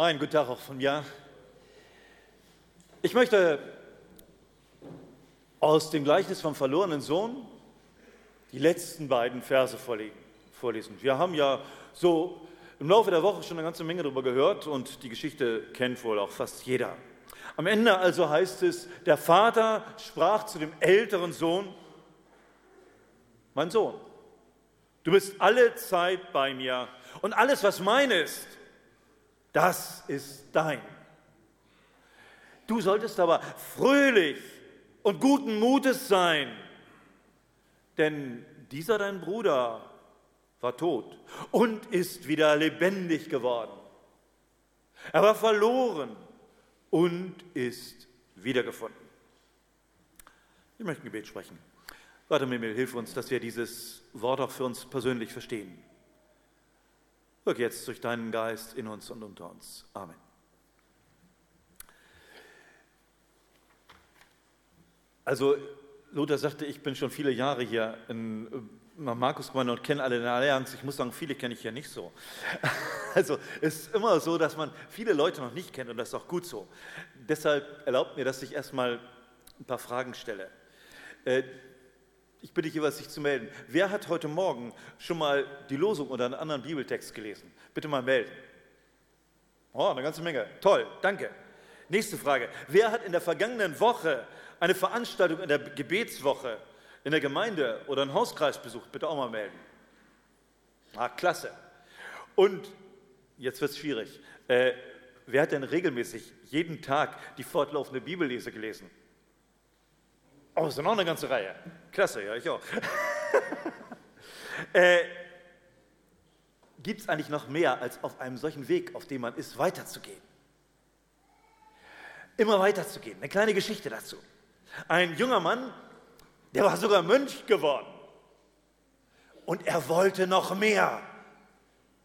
Einen guten Tag auch von mir. Ich möchte aus dem Gleichnis vom verlorenen Sohn die letzten beiden Verse vorlesen. Wir haben ja so im Laufe der Woche schon eine ganze Menge darüber gehört und die Geschichte kennt wohl auch fast jeder. Am Ende also heißt es, der Vater sprach zu dem älteren Sohn, mein Sohn, du bist alle Zeit bei mir und alles, was mein ist, das ist dein. Du solltest aber fröhlich und guten Mutes sein, denn dieser dein Bruder war tot und ist wieder lebendig geworden. Er war verloren und ist wiedergefunden. Ich möchte ein Gebet sprechen. Vater Mimmel, hilf uns, dass wir dieses Wort auch für uns persönlich verstehen. Wirk jetzt durch deinen Geist in uns und unter uns. Amen. Also Luther sagte, ich bin schon viele Jahre hier in äh, Markusgemeinde und kenne alle den Allianz. Ich muss sagen, viele kenne ich ja nicht so. Also es ist immer so, dass man viele Leute noch nicht kennt und das ist auch gut so. Deshalb erlaubt mir, dass ich erstmal ein paar Fragen stelle. Ich bitte jeweils, sich zu melden. Wer hat heute Morgen schon mal die Losung oder einen anderen Bibeltext gelesen? Bitte mal melden. Oh, eine ganze Menge. Toll, danke. Nächste Frage. Wer hat in der vergangenen Woche eine Veranstaltung in der Gebetswoche in der Gemeinde oder einen Hauskreis besucht? Bitte auch mal melden. Ah, klasse. Und jetzt wird es schwierig. Äh, wer hat denn regelmäßig jeden Tag die fortlaufende Bibellese gelesen? Oh, das ist noch eine ganze Reihe. Klasse, ja, ich auch. äh, Gibt es eigentlich noch mehr, als auf einem solchen Weg, auf dem man ist, weiterzugehen? Immer weiterzugehen. Eine kleine Geschichte dazu. Ein junger Mann, der war sogar Mönch geworden. Und er wollte noch mehr.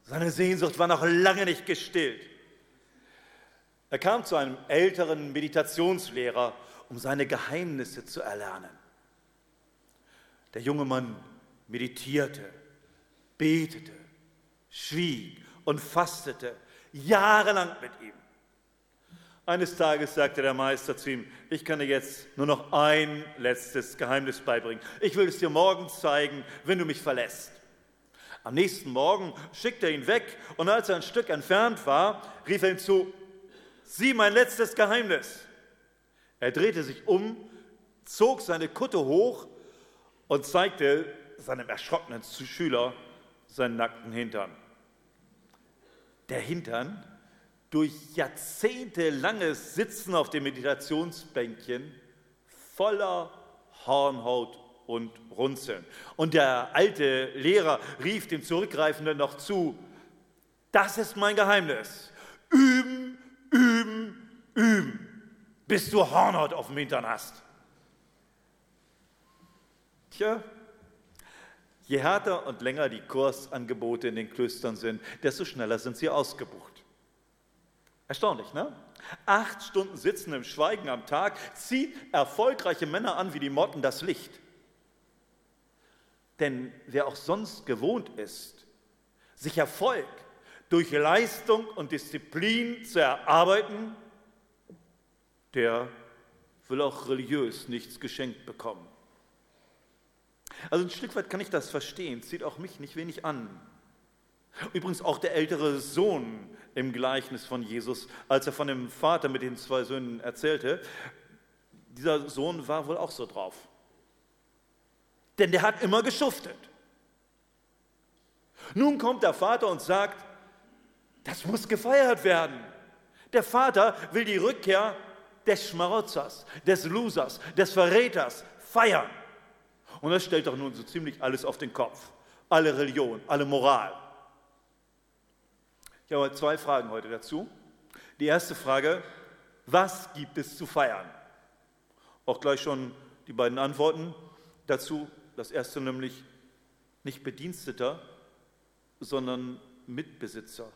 Seine Sehnsucht war noch lange nicht gestillt. Er kam zu einem älteren Meditationslehrer um seine Geheimnisse zu erlernen. Der junge Mann meditierte, betete, schwieg und fastete jahrelang mit ihm. Eines Tages sagte der Meister zu ihm, ich kann dir jetzt nur noch ein letztes Geheimnis beibringen. Ich will es dir morgen zeigen, wenn du mich verlässt. Am nächsten Morgen schickte er ihn weg und als er ein Stück entfernt war, rief er ihm zu, sieh mein letztes Geheimnis. Er drehte sich um, zog seine Kutte hoch und zeigte seinem erschrockenen Schüler seinen nackten Hintern. Der Hintern, durch jahrzehntelanges Sitzen auf dem Meditationsbänkchen, voller Hornhaut und Runzeln. Und der alte Lehrer rief dem Zurückgreifenden noch zu, das ist mein Geheimnis. Üben, üben, üben bis du Hornhaut auf dem Hintern hast. Tja, je härter und länger die Kursangebote in den Klöstern sind, desto schneller sind sie ausgebucht. Erstaunlich, ne? Acht Stunden Sitzen im Schweigen am Tag zieht erfolgreiche Männer an wie die Motten das Licht. Denn wer auch sonst gewohnt ist, sich Erfolg durch Leistung und Disziplin zu erarbeiten, der will auch religiös nichts geschenkt bekommen. Also ein Stück weit kann ich das verstehen, zieht auch mich nicht wenig an. Übrigens auch der ältere Sohn im Gleichnis von Jesus, als er von dem Vater mit den zwei Söhnen erzählte, dieser Sohn war wohl auch so drauf. Denn der hat immer geschuftet. Nun kommt der Vater und sagt, das muss gefeiert werden. Der Vater will die Rückkehr des Schmarotzers, des Losers, des Verräters feiern. Und das stellt doch nun so ziemlich alles auf den Kopf. Alle Religion, alle Moral. Ich habe zwei Fragen heute dazu. Die erste Frage, was gibt es zu feiern? Auch gleich schon die beiden Antworten dazu. Das erste nämlich nicht Bediensteter, sondern Mitbesitzer.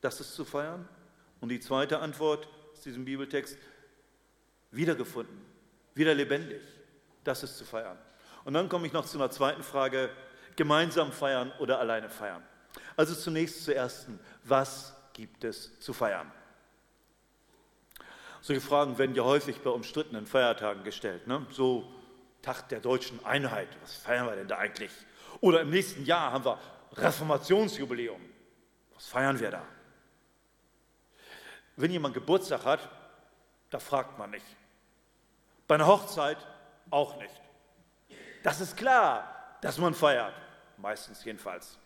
Das ist zu feiern. Und die zweite Antwort, diesem Bibeltext, wiedergefunden, wieder lebendig. Das ist zu feiern. Und dann komme ich noch zu einer zweiten Frage, gemeinsam feiern oder alleine feiern. Also zunächst zur ersten, was gibt es zu feiern? Solche Fragen werden ja häufig bei umstrittenen Feiertagen gestellt. Ne? So Tag der deutschen Einheit, was feiern wir denn da eigentlich? Oder im nächsten Jahr haben wir Reformationsjubiläum, was feiern wir da? Wenn jemand Geburtstag hat, da fragt man nicht. Bei einer Hochzeit auch nicht. Das ist klar, dass man feiert, meistens jedenfalls.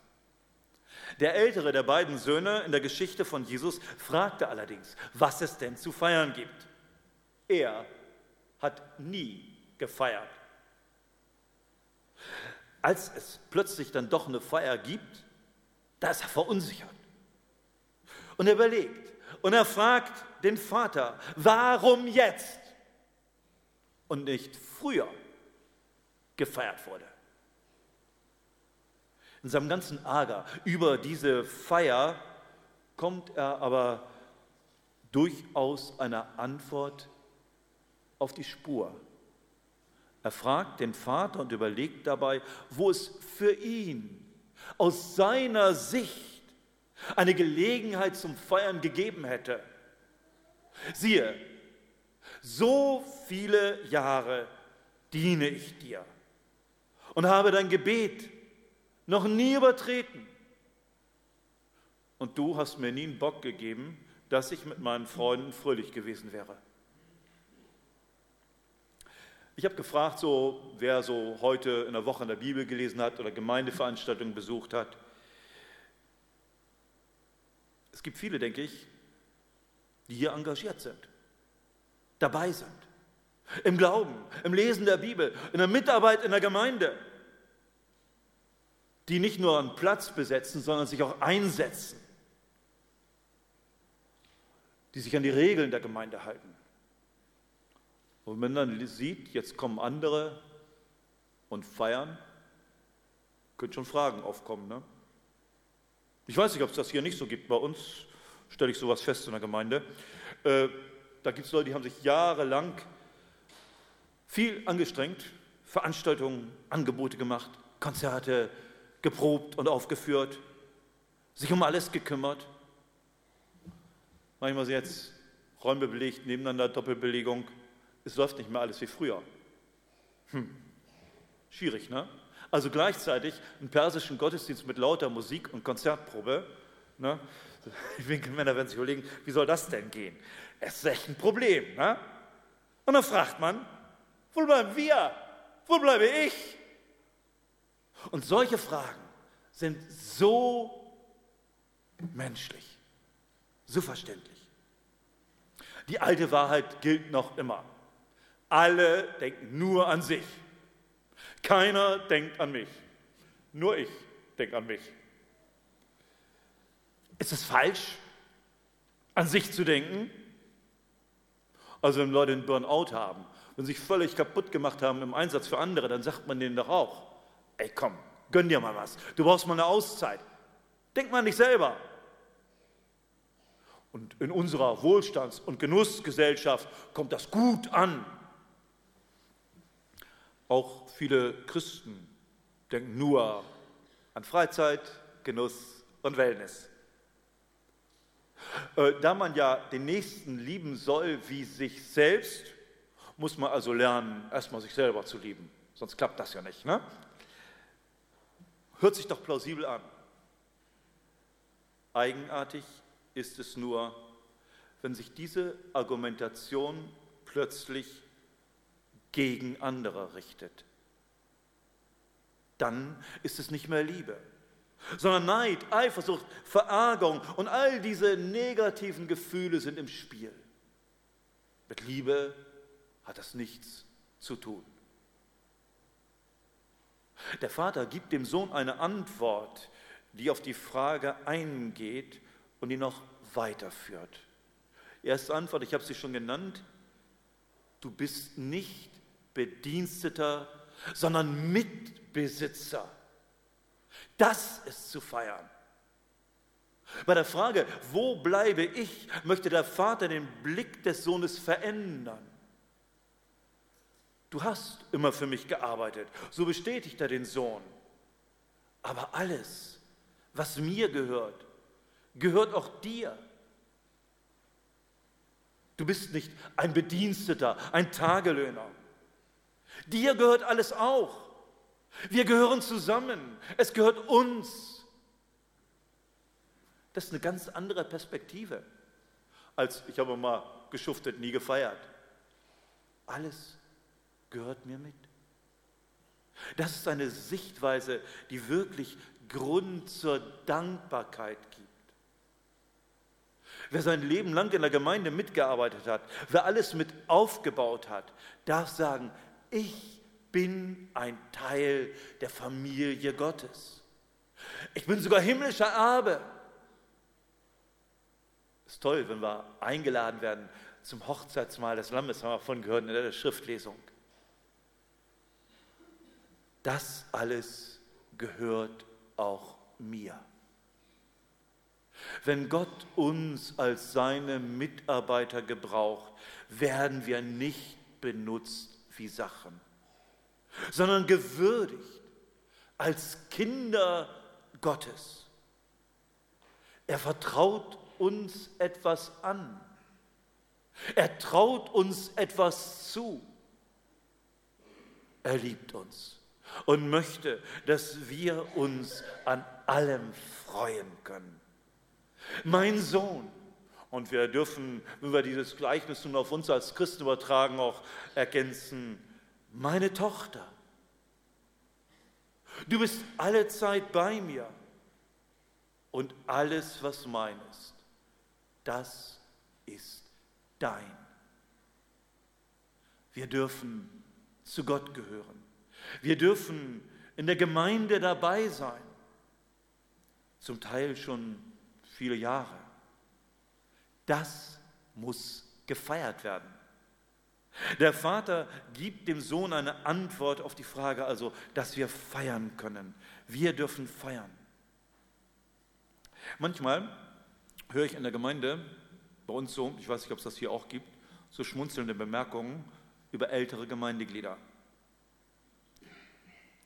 Der ältere der beiden Söhne in der Geschichte von Jesus fragte allerdings, was es denn zu feiern gibt. Er hat nie gefeiert. Als es plötzlich dann doch eine Feier gibt, da ist er verunsichert. Und er überlegt und er fragt den Vater, warum jetzt und nicht früher gefeiert wurde in seinem ganzen Ärger über diese Feier kommt er aber durchaus einer Antwort auf die Spur. Er fragt den Vater und überlegt dabei, wo es für ihn aus seiner Sicht eine Gelegenheit zum Feiern gegeben hätte. Siehe, so viele Jahre diene ich dir und habe dein Gebet noch nie übertreten. Und du hast mir nie einen Bock gegeben, dass ich mit meinen Freunden fröhlich gewesen wäre. Ich habe gefragt, so, wer so heute in der Woche in der Bibel gelesen hat oder Gemeindeveranstaltungen besucht hat. Es gibt viele, denke ich, die hier engagiert sind, dabei sind, im Glauben, im Lesen der Bibel, in der Mitarbeit in der Gemeinde die nicht nur einen Platz besetzen, sondern sich auch einsetzen, die sich an die Regeln der Gemeinde halten. Und wenn man dann sieht, jetzt kommen andere und feiern, können schon Fragen aufkommen. Ne? Ich weiß nicht, ob es das hier nicht so gibt. Bei uns stelle ich sowas fest in der Gemeinde. Äh, da gibt es Leute, die haben sich jahrelang viel angestrengt, Veranstaltungen, Angebote gemacht, Konzerte, geprobt und aufgeführt, sich um alles gekümmert. Manchmal sind jetzt Räume belegt, nebeneinander Doppelbelegung. Es läuft nicht mehr alles wie früher. Hm. Schwierig, ne? Also gleichzeitig einen persischen Gottesdienst mit lauter Musik und Konzertprobe. Ne? Die Winkelmänner werden sich überlegen, wie soll das denn gehen? Es ist echt ein Problem. Ne? Und dann fragt man, wo bleiben wir? Wo bleibe ich? Und solche Fragen sind so menschlich, so verständlich. Die alte Wahrheit gilt noch immer. Alle denken nur an sich. Keiner denkt an mich. Nur ich denke an mich. Ist es falsch, an sich zu denken? Also wenn Leute einen Burnout haben, wenn sie sich völlig kaputt gemacht haben im Einsatz für andere, dann sagt man denen doch auch, Ey, komm, gönn dir mal was. Du brauchst mal eine Auszeit. Denk mal an dich selber. Und in unserer Wohlstands- und Genussgesellschaft kommt das gut an. Auch viele Christen denken nur an Freizeit, Genuss und Wellness. Äh, da man ja den Nächsten lieben soll wie sich selbst, muss man also lernen, erstmal sich selber zu lieben. Sonst klappt das ja nicht. Ne? Hört sich doch plausibel an. Eigenartig ist es nur, wenn sich diese Argumentation plötzlich gegen andere richtet. Dann ist es nicht mehr Liebe, sondern Neid, Eifersucht, Verärgerung und all diese negativen Gefühle sind im Spiel. Mit Liebe hat das nichts zu tun. Der Vater gibt dem Sohn eine Antwort, die auf die Frage eingeht und ihn noch weiterführt. Erste Antwort, ich habe sie schon genannt, du bist nicht Bediensteter, sondern Mitbesitzer. Das ist zu feiern. Bei der Frage, wo bleibe ich, möchte der Vater den Blick des Sohnes verändern. Du hast immer für mich gearbeitet. So bestätigt er den Sohn. Aber alles, was mir gehört, gehört auch dir. Du bist nicht ein Bediensteter, ein Tagelöhner. Dir gehört alles auch. Wir gehören zusammen. Es gehört uns. Das ist eine ganz andere Perspektive als ich habe mal geschuftet, nie gefeiert. Alles gehört mir mit. Das ist eine Sichtweise, die wirklich Grund zur Dankbarkeit gibt. Wer sein Leben lang in der Gemeinde mitgearbeitet hat, wer alles mit aufgebaut hat, darf sagen, ich bin ein Teil der Familie Gottes. Ich bin sogar himmlischer Erbe. Ist toll, wenn wir eingeladen werden zum Hochzeitsmahl des Lammes, haben wir davon gehört in der Schriftlesung. Das alles gehört auch mir. Wenn Gott uns als seine Mitarbeiter gebraucht, werden wir nicht benutzt wie Sachen, sondern gewürdigt als Kinder Gottes. Er vertraut uns etwas an. Er traut uns etwas zu. Er liebt uns und möchte, dass wir uns an allem freuen können. Mein Sohn, und wir dürfen, wenn wir dieses Gleichnis nun auf uns als Christen übertragen, auch ergänzen, meine Tochter, du bist alle Zeit bei mir und alles, was mein ist, das ist dein. Wir dürfen zu Gott gehören. Wir dürfen in der Gemeinde dabei sein, zum Teil schon viele Jahre. Das muss gefeiert werden. Der Vater gibt dem Sohn eine Antwort auf die Frage, also, dass wir feiern können. Wir dürfen feiern. Manchmal höre ich in der Gemeinde bei uns so, ich weiß nicht, ob es das hier auch gibt, so schmunzelnde Bemerkungen über ältere Gemeindeglieder.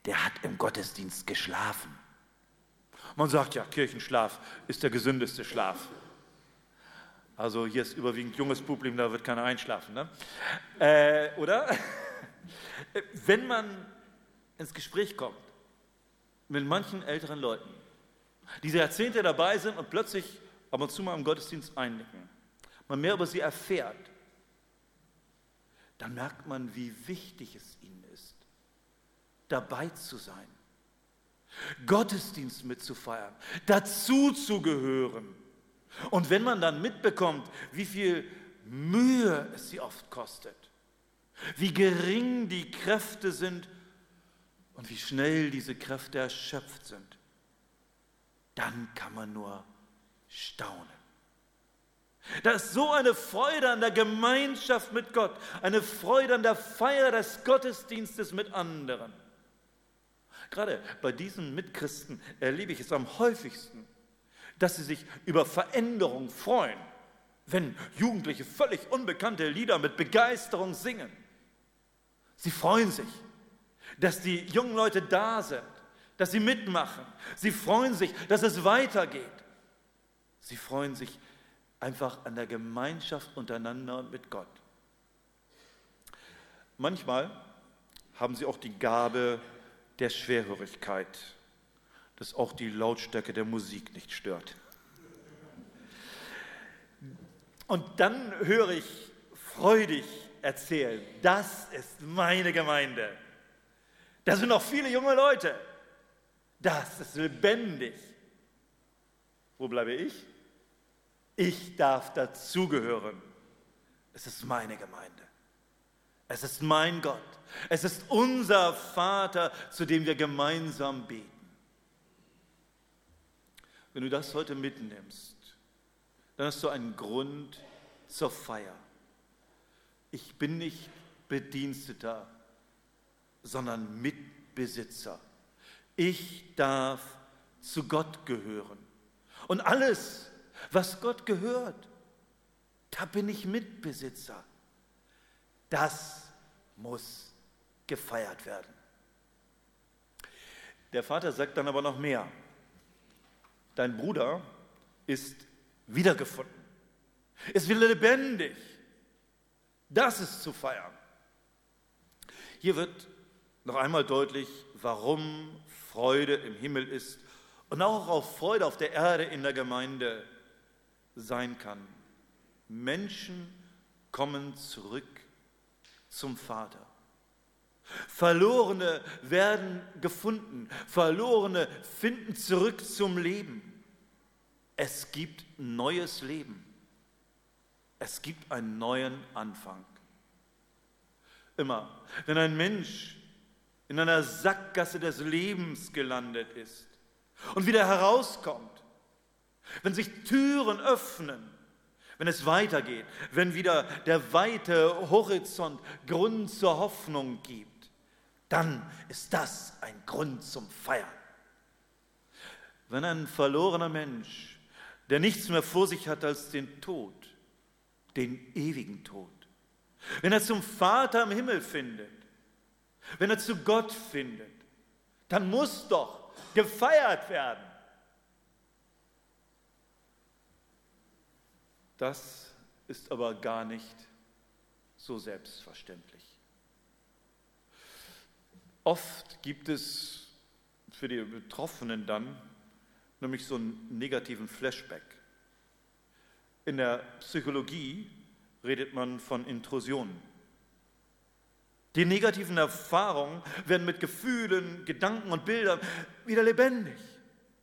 Der hat im Gottesdienst geschlafen. Man sagt ja, Kirchenschlaf ist der gesündeste Schlaf. Also hier ist überwiegend junges Publikum, da wird keiner einschlafen. Ne? Äh, oder? Wenn man ins Gespräch kommt mit manchen älteren Leuten, die Jahrzehnte dabei sind und plötzlich ab und zu mal im Gottesdienst einnicken, man mehr über sie erfährt, dann merkt man, wie wichtig es ihnen ist, dabei zu sein, Gottesdienst mitzufeiern, dazu zu gehören. Und wenn man dann mitbekommt, wie viel Mühe es sie oft kostet, wie gering die Kräfte sind und wie schnell diese Kräfte erschöpft sind, dann kann man nur staunen. Da ist so eine Freude an der Gemeinschaft mit Gott, eine Freude an der Feier des Gottesdienstes mit anderen. Gerade bei diesen Mitchristen erlebe ich es am häufigsten, dass sie sich über Veränderung freuen, wenn Jugendliche völlig unbekannte Lieder mit Begeisterung singen. Sie freuen sich, dass die jungen Leute da sind, dass sie mitmachen. Sie freuen sich, dass es weitergeht. Sie freuen sich einfach an der Gemeinschaft untereinander und mit Gott. Manchmal haben sie auch die Gabe der Schwerhörigkeit, dass auch die Lautstärke der Musik nicht stört. Und dann höre ich freudig erzählen, das ist meine Gemeinde. Da sind noch viele junge Leute. Das ist lebendig. Wo bleibe ich? Ich darf dazugehören. Es ist meine Gemeinde. Es ist mein Gott. Es ist unser Vater, zu dem wir gemeinsam beten. Wenn du das heute mitnimmst, dann hast du einen Grund zur Feier. Ich bin nicht Bediensteter, sondern Mitbesitzer. Ich darf zu Gott gehören. Und alles, was Gott gehört, da bin ich Mitbesitzer. Das muss gefeiert werden. Der Vater sagt dann aber noch mehr. Dein Bruder ist wiedergefunden, ist wieder lebendig. Das ist zu feiern. Hier wird noch einmal deutlich, warum Freude im Himmel ist und auch auf Freude auf der Erde in der Gemeinde sein kann. Menschen kommen zurück zum Vater. Verlorene werden gefunden, Verlorene finden zurück zum Leben. Es gibt neues Leben. Es gibt einen neuen Anfang. Immer, wenn ein Mensch in einer Sackgasse des Lebens gelandet ist und wieder herauskommt, wenn sich Türen öffnen, wenn es weitergeht, wenn wieder der weite Horizont Grund zur Hoffnung gibt, dann ist das ein Grund zum Feiern. Wenn ein verlorener Mensch, der nichts mehr vor sich hat als den Tod, den ewigen Tod, wenn er zum Vater im Himmel findet, wenn er zu Gott findet, dann muss doch gefeiert werden. Das ist aber gar nicht so selbstverständlich. Oft gibt es für die Betroffenen dann nämlich so einen negativen Flashback. In der Psychologie redet man von Intrusionen. Die negativen Erfahrungen werden mit Gefühlen, Gedanken und Bildern wieder lebendig.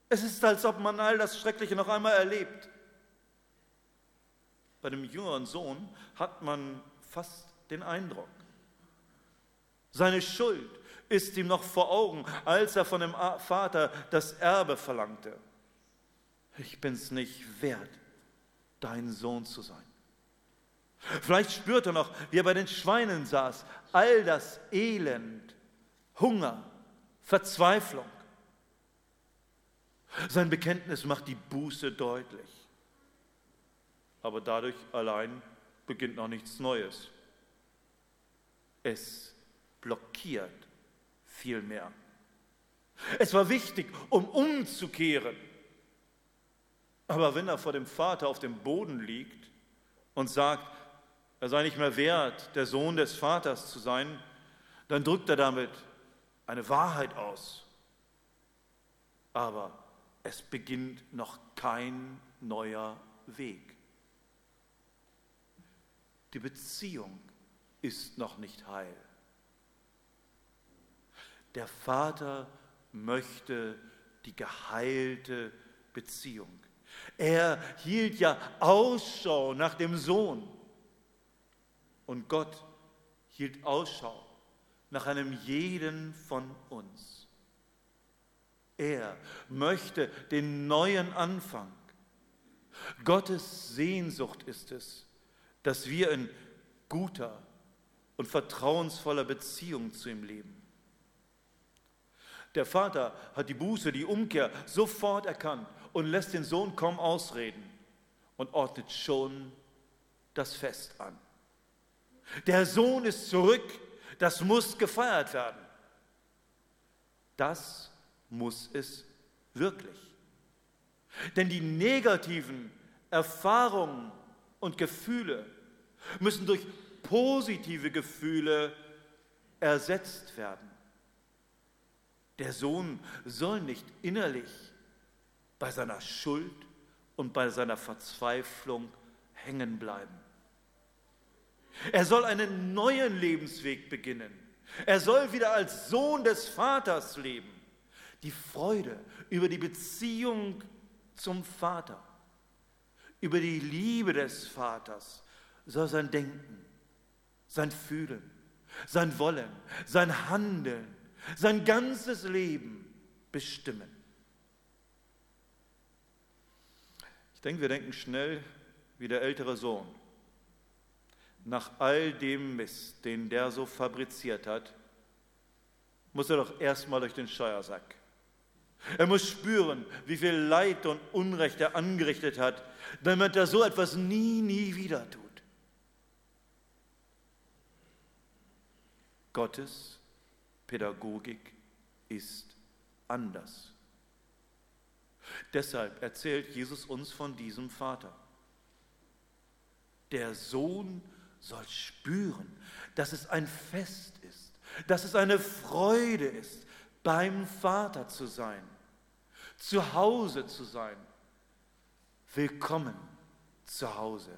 Es ist, als ob man all das Schreckliche noch einmal erlebt. Bei dem jüngeren Sohn hat man fast den Eindruck, seine Schuld ist ihm noch vor Augen, als er von dem Vater das Erbe verlangte. Ich bin es nicht wert, dein Sohn zu sein. Vielleicht spürt er noch, wie er bei den Schweinen saß, all das Elend, Hunger, Verzweiflung. Sein Bekenntnis macht die Buße deutlich. Aber dadurch allein beginnt noch nichts Neues. Es blockiert vielmehr. Es war wichtig, um umzukehren. Aber wenn er vor dem Vater auf dem Boden liegt und sagt, er sei nicht mehr wert, der Sohn des Vaters zu sein, dann drückt er damit eine Wahrheit aus. Aber es beginnt noch kein neuer Weg. Die Beziehung ist noch nicht heil. Der Vater möchte die geheilte Beziehung. Er hielt ja Ausschau nach dem Sohn. Und Gott hielt Ausschau nach einem jeden von uns. Er möchte den neuen Anfang. Gottes Sehnsucht ist es, dass wir in guter und vertrauensvoller Beziehung zu ihm leben. Der Vater hat die Buße, die Umkehr sofort erkannt und lässt den Sohn kaum ausreden und ordnet schon das Fest an. Der Sohn ist zurück, das muss gefeiert werden. Das muss es wirklich. Denn die negativen Erfahrungen und Gefühle müssen durch positive Gefühle ersetzt werden. Der Sohn soll nicht innerlich bei seiner Schuld und bei seiner Verzweiflung hängen bleiben. Er soll einen neuen Lebensweg beginnen. Er soll wieder als Sohn des Vaters leben. Die Freude über die Beziehung zum Vater, über die Liebe des Vaters soll sein Denken, sein Fühlen, sein Wollen, sein Handeln, sein ganzes Leben bestimmen. Ich denke, wir denken schnell wie der ältere Sohn nach all dem Mist, den der so fabriziert hat, muss er doch erstmal durch den Steuersack. Er muss spüren, wie viel Leid und Unrecht er angerichtet hat, damit er so etwas nie, nie wieder tut. Gottes Pädagogik ist anders. Deshalb erzählt Jesus uns von diesem Vater. Der Sohn soll spüren, dass es ein Fest ist, dass es eine Freude ist, beim Vater zu sein, zu Hause zu sein. Willkommen zu Hause.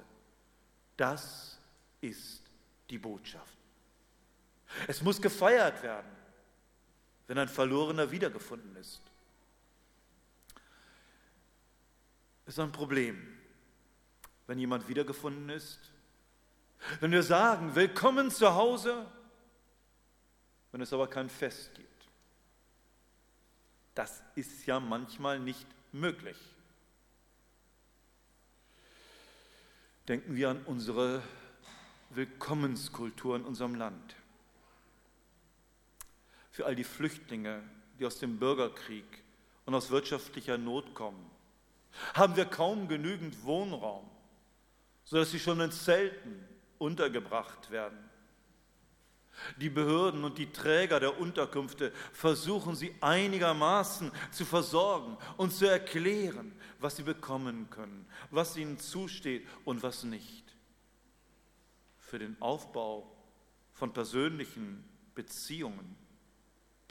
Das ist die Botschaft. Es muss gefeiert werden, wenn ein Verlorener wiedergefunden ist. Ist ein Problem, wenn jemand wiedergefunden ist. Wenn wir sagen, willkommen zu Hause, wenn es aber kein Fest gibt. Das ist ja manchmal nicht möglich. Denken wir an unsere Willkommenskultur in unserem Land. Für all die Flüchtlinge, die aus dem Bürgerkrieg und aus wirtschaftlicher Not kommen, haben wir kaum genügend Wohnraum, sodass sie schon in Zelten untergebracht werden. Die Behörden und die Träger der Unterkünfte versuchen sie einigermaßen zu versorgen und zu erklären, was sie bekommen können, was ihnen zusteht und was nicht. Für den Aufbau von persönlichen Beziehungen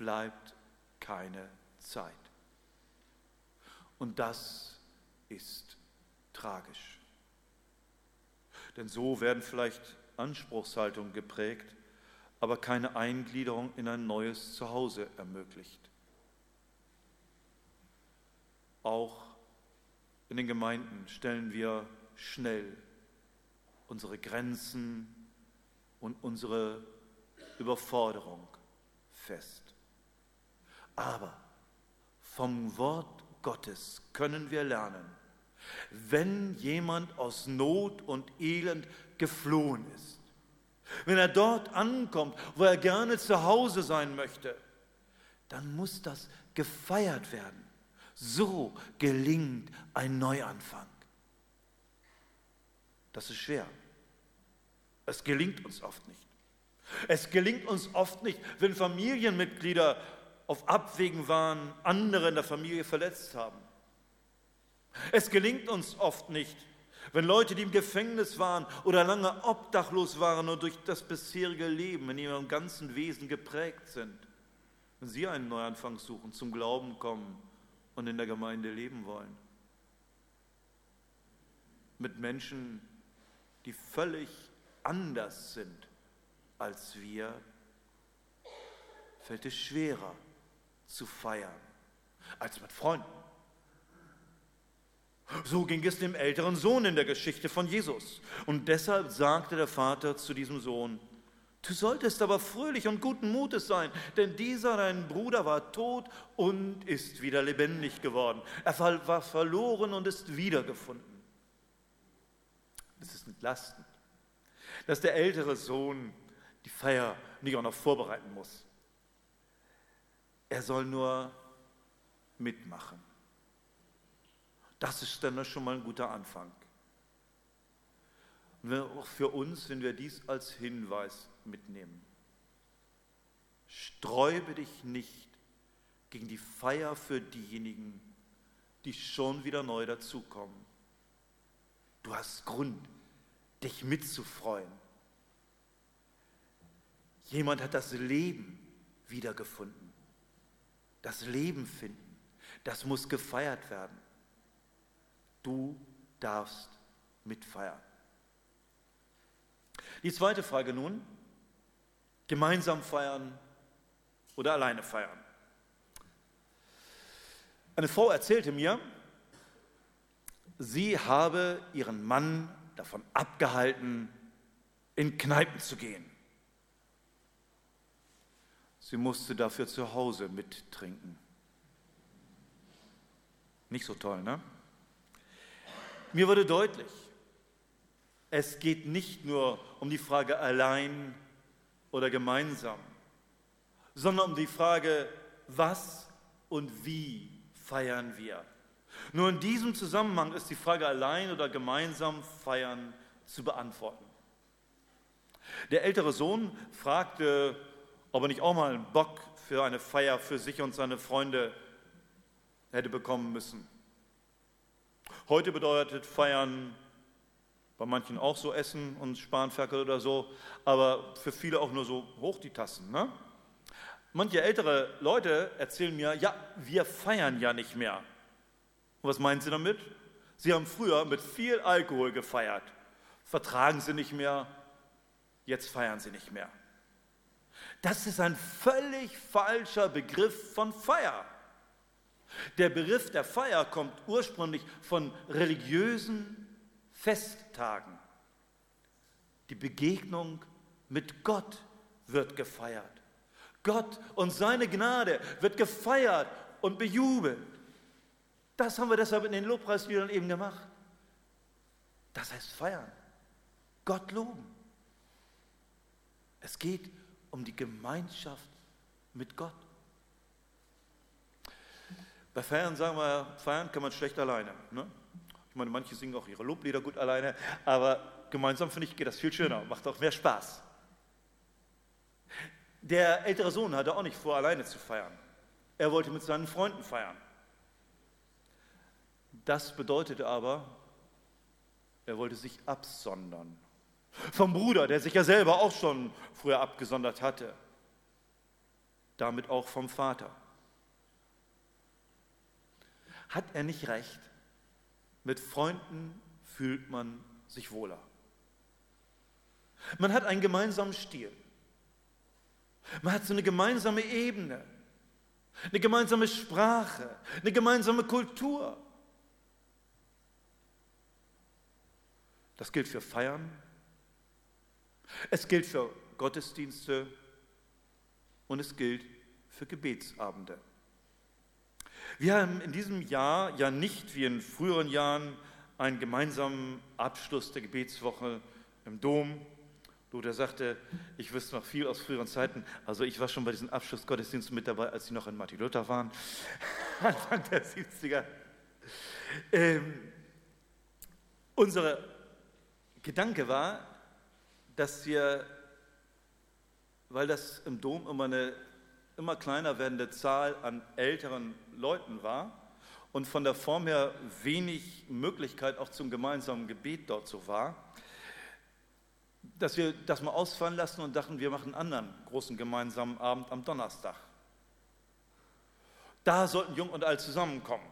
bleibt keine Zeit. Und das ist tragisch. Denn so werden vielleicht Anspruchshaltungen geprägt, aber keine Eingliederung in ein neues Zuhause ermöglicht. Auch in den Gemeinden stellen wir schnell unsere Grenzen und unsere Überforderung fest. Aber vom Wort Gottes können wir lernen, wenn jemand aus Not und Elend geflohen ist, wenn er dort ankommt, wo er gerne zu Hause sein möchte, dann muss das gefeiert werden. So gelingt ein Neuanfang. Das ist schwer. Es gelingt uns oft nicht. Es gelingt uns oft nicht, wenn Familienmitglieder auf Abwägen waren, andere in der Familie verletzt haben. Es gelingt uns oft nicht, wenn Leute, die im Gefängnis waren oder lange obdachlos waren und durch das bisherige Leben in ihrem ganzen Wesen geprägt sind, wenn sie einen Neuanfang suchen, zum Glauben kommen und in der Gemeinde leben wollen. Mit Menschen, die völlig anders sind als wir, fällt es schwerer zu feiern als mit Freunden. So ging es dem älteren Sohn in der Geschichte von Jesus. Und deshalb sagte der Vater zu diesem Sohn, du solltest aber fröhlich und guten Mutes sein, denn dieser dein Bruder war tot und ist wieder lebendig geworden. Er war verloren und ist wiedergefunden. Es ist entlastend, dass der ältere Sohn die Feier nicht auch noch vorbereiten muss. Er soll nur mitmachen. Das ist dann schon mal ein guter Anfang. Und auch für uns, wenn wir dies als Hinweis mitnehmen. Sträube dich nicht gegen die Feier für diejenigen, die schon wieder neu dazukommen. Du hast Grund, dich mitzufreuen. Jemand hat das Leben wiedergefunden. Das Leben finden, das muss gefeiert werden. Du darfst mitfeiern. Die zweite Frage nun, gemeinsam feiern oder alleine feiern. Eine Frau erzählte mir, sie habe ihren Mann davon abgehalten, in Kneipen zu gehen. Sie musste dafür zu Hause mittrinken. Nicht so toll, ne? Mir wurde deutlich, es geht nicht nur um die Frage allein oder gemeinsam, sondern um die Frage, was und wie feiern wir. Nur in diesem Zusammenhang ist die Frage allein oder gemeinsam feiern zu beantworten. Der ältere Sohn fragte, ob er nicht auch mal einen Bock für eine Feier für sich und seine Freunde hätte bekommen müssen. Heute bedeutet Feiern bei manchen auch so Essen und Spanferkel oder so, aber für viele auch nur so hoch die Tassen. Ne? Manche ältere Leute erzählen mir, ja, wir feiern ja nicht mehr. Und was meinen sie damit? Sie haben früher mit viel Alkohol gefeiert, vertragen sie nicht mehr, jetzt feiern sie nicht mehr. Das ist ein völlig falscher Begriff von Feier. Der Begriff der Feier kommt ursprünglich von religiösen Festtagen. Die Begegnung mit Gott wird gefeiert. Gott und seine Gnade wird gefeiert und bejubelt. Das haben wir deshalb in den Lobpreisliedern eben gemacht. Das heißt feiern, Gott loben. Es geht um die Gemeinschaft mit Gott. Bei Feiern sagen wir, feiern kann man schlecht alleine. Ne? Ich meine, manche singen auch ihre Loblieder gut alleine, aber gemeinsam finde ich, geht das viel schöner, macht auch mehr Spaß. Der ältere Sohn hatte auch nicht vor, alleine zu feiern. Er wollte mit seinen Freunden feiern. Das bedeutete aber, er wollte sich absondern. Vom Bruder, der sich ja selber auch schon früher abgesondert hatte. Damit auch vom Vater. Hat er nicht recht? Mit Freunden fühlt man sich wohler. Man hat einen gemeinsamen Stil. Man hat so eine gemeinsame Ebene, eine gemeinsame Sprache, eine gemeinsame Kultur. Das gilt für Feiern, es gilt für Gottesdienste und es gilt für Gebetsabende. Wir haben in diesem Jahr ja nicht wie in früheren Jahren einen gemeinsamen Abschluss der Gebetswoche im Dom. Luther sagte, ich wüsste noch viel aus früheren Zeiten. Also ich war schon bei diesen Abschlussgottesdiensten mit dabei, als sie noch in Martin Luther waren, Anfang der 70er. Ähm, unser Gedanke war, dass wir, weil das im Dom immer eine immer kleiner werdende Zahl an älteren Leuten war und von der Form her wenig Möglichkeit auch zum gemeinsamen Gebet dort so war, dass wir das mal ausfallen lassen und dachten, wir machen einen anderen großen gemeinsamen Abend am Donnerstag. Da sollten Jung und Alt zusammenkommen.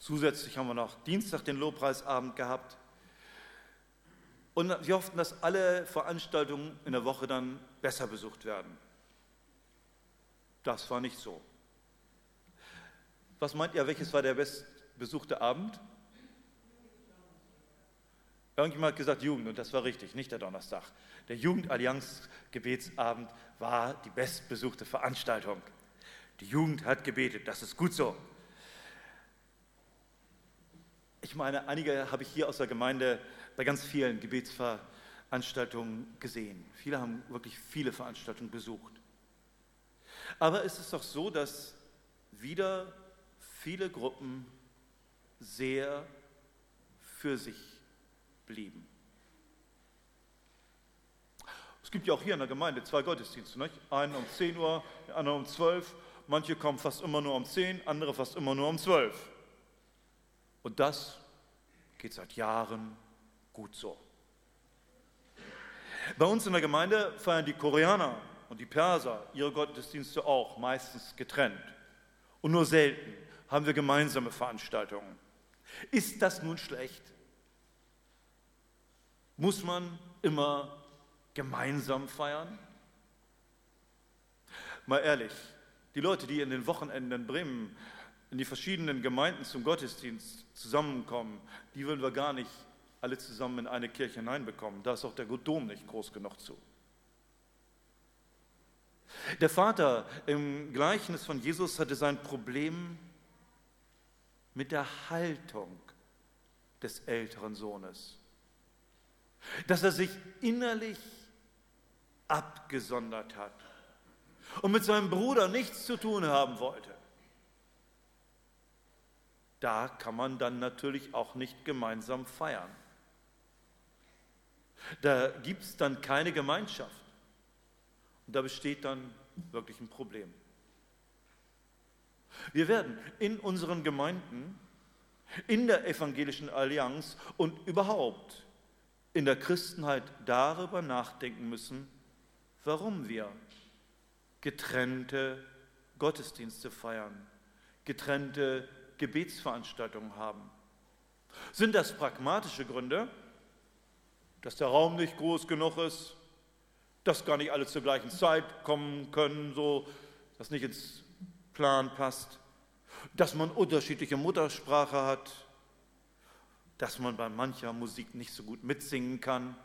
Zusätzlich haben wir noch Dienstag den Lobpreisabend gehabt. Und wir hofften, dass alle Veranstaltungen in der Woche dann besser besucht werden. Das war nicht so. Was meint ihr, welches war der bestbesuchte Abend? Irgendjemand hat gesagt Jugend und das war richtig, nicht der Donnerstag. Der Jugendallianz-Gebetsabend war die bestbesuchte Veranstaltung. Die Jugend hat gebetet, das ist gut so. Ich meine, einige habe ich hier aus der Gemeinde bei ganz vielen Gebetsveranstaltungen gesehen. Viele haben wirklich viele Veranstaltungen besucht. Aber es ist doch so, dass wieder viele Gruppen sehr für sich blieben. Es gibt ja auch hier in der Gemeinde zwei Gottesdienste, nicht? einen um 10 Uhr, der andere um 12. Manche kommen fast immer nur um 10, andere fast immer nur um 12. Und das geht seit Jahren gut so. Bei uns in der Gemeinde feiern die Koreaner und die Perser ihre Gottesdienste auch meistens getrennt. Und nur selten haben wir gemeinsame Veranstaltungen. Ist das nun schlecht? Muss man immer gemeinsam feiern? Mal ehrlich, die Leute, die in den Wochenenden in Bremen in die verschiedenen Gemeinden zum Gottesdienst zusammenkommen, die würden wir gar nicht alle zusammen in eine Kirche hineinbekommen. Da ist auch der Dom nicht groß genug zu. Der Vater im Gleichnis von Jesus hatte sein Problem mit der Haltung des älteren Sohnes dass er sich innerlich abgesondert hat und mit seinem Bruder nichts zu tun haben wollte. Da kann man dann natürlich auch nicht gemeinsam feiern. Da gibt es dann keine Gemeinschaft. Und da besteht dann wirklich ein Problem. Wir werden in unseren Gemeinden in der evangelischen Allianz und überhaupt in der Christenheit darüber nachdenken müssen, warum wir getrennte Gottesdienste feiern, getrennte Gebetsveranstaltungen haben. Sind das pragmatische Gründe, dass der Raum nicht groß genug ist, dass gar nicht alle zur gleichen Zeit kommen können, so dass nicht ins Plan passt, dass man unterschiedliche Muttersprache hat, dass man bei mancher Musik nicht so gut mitsingen kann?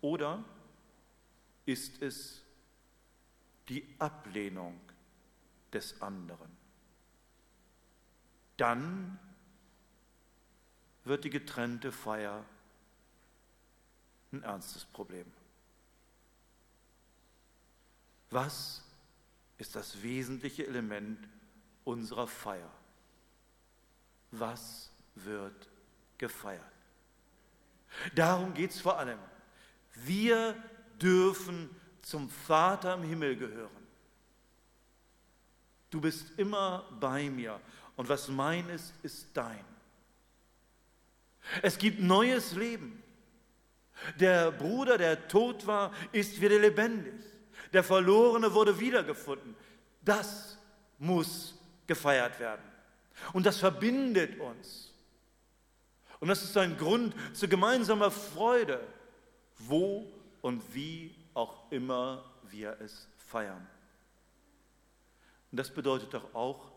Oder ist es die Ablehnung des anderen? Dann wird die getrennte Feier ein ernstes Problem. Was ist das wesentliche Element unserer Feier? Was wird gefeiert? Darum geht es vor allem. Wir dürfen zum Vater im Himmel gehören. Du bist immer bei mir und was mein ist, ist dein. Es gibt neues Leben. Der Bruder, der tot war, ist wieder lebendig. Der Verlorene wurde wiedergefunden. Das muss gefeiert werden. Und das verbindet uns. Und das ist ein Grund zu gemeinsamer Freude, wo und wie auch immer wir es feiern. Und das bedeutet doch auch,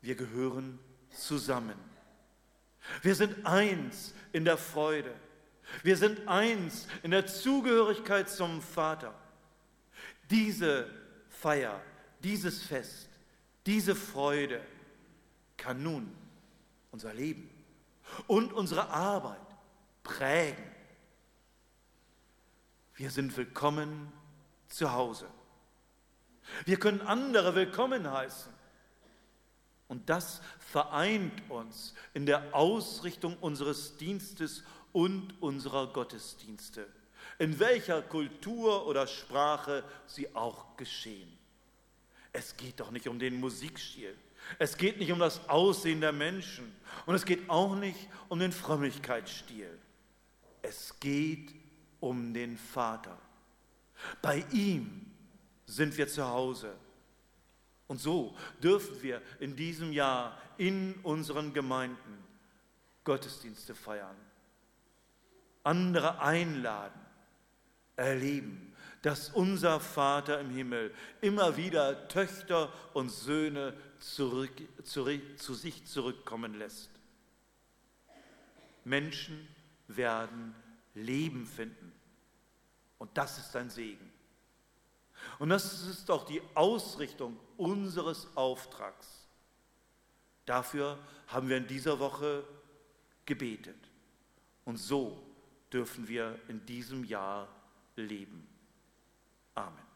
wir gehören zusammen. Wir sind eins in der Freude. Wir sind eins in der Zugehörigkeit zum Vater. Diese Feier, dieses Fest, diese Freude kann nun unser Leben und unsere Arbeit prägen. Wir sind willkommen zu Hause. Wir können andere willkommen heißen. Und das vereint uns in der Ausrichtung unseres Dienstes und unserer Gottesdienste, in welcher Kultur oder Sprache sie auch geschehen. Es geht doch nicht um den Musikstil, es geht nicht um das Aussehen der Menschen und es geht auch nicht um den Frömmigkeitsstil. Es geht um den Vater. Bei ihm sind wir zu Hause. Und so dürfen wir in diesem Jahr in unseren Gemeinden Gottesdienste feiern andere einladen, erleben, dass unser Vater im Himmel immer wieder Töchter und Söhne zurück, zurück, zu sich zurückkommen lässt. Menschen werden Leben finden. Und das ist ein Segen. Und das ist auch die Ausrichtung unseres Auftrags. Dafür haben wir in dieser Woche gebetet. Und so dürfen wir in diesem Jahr leben. Amen.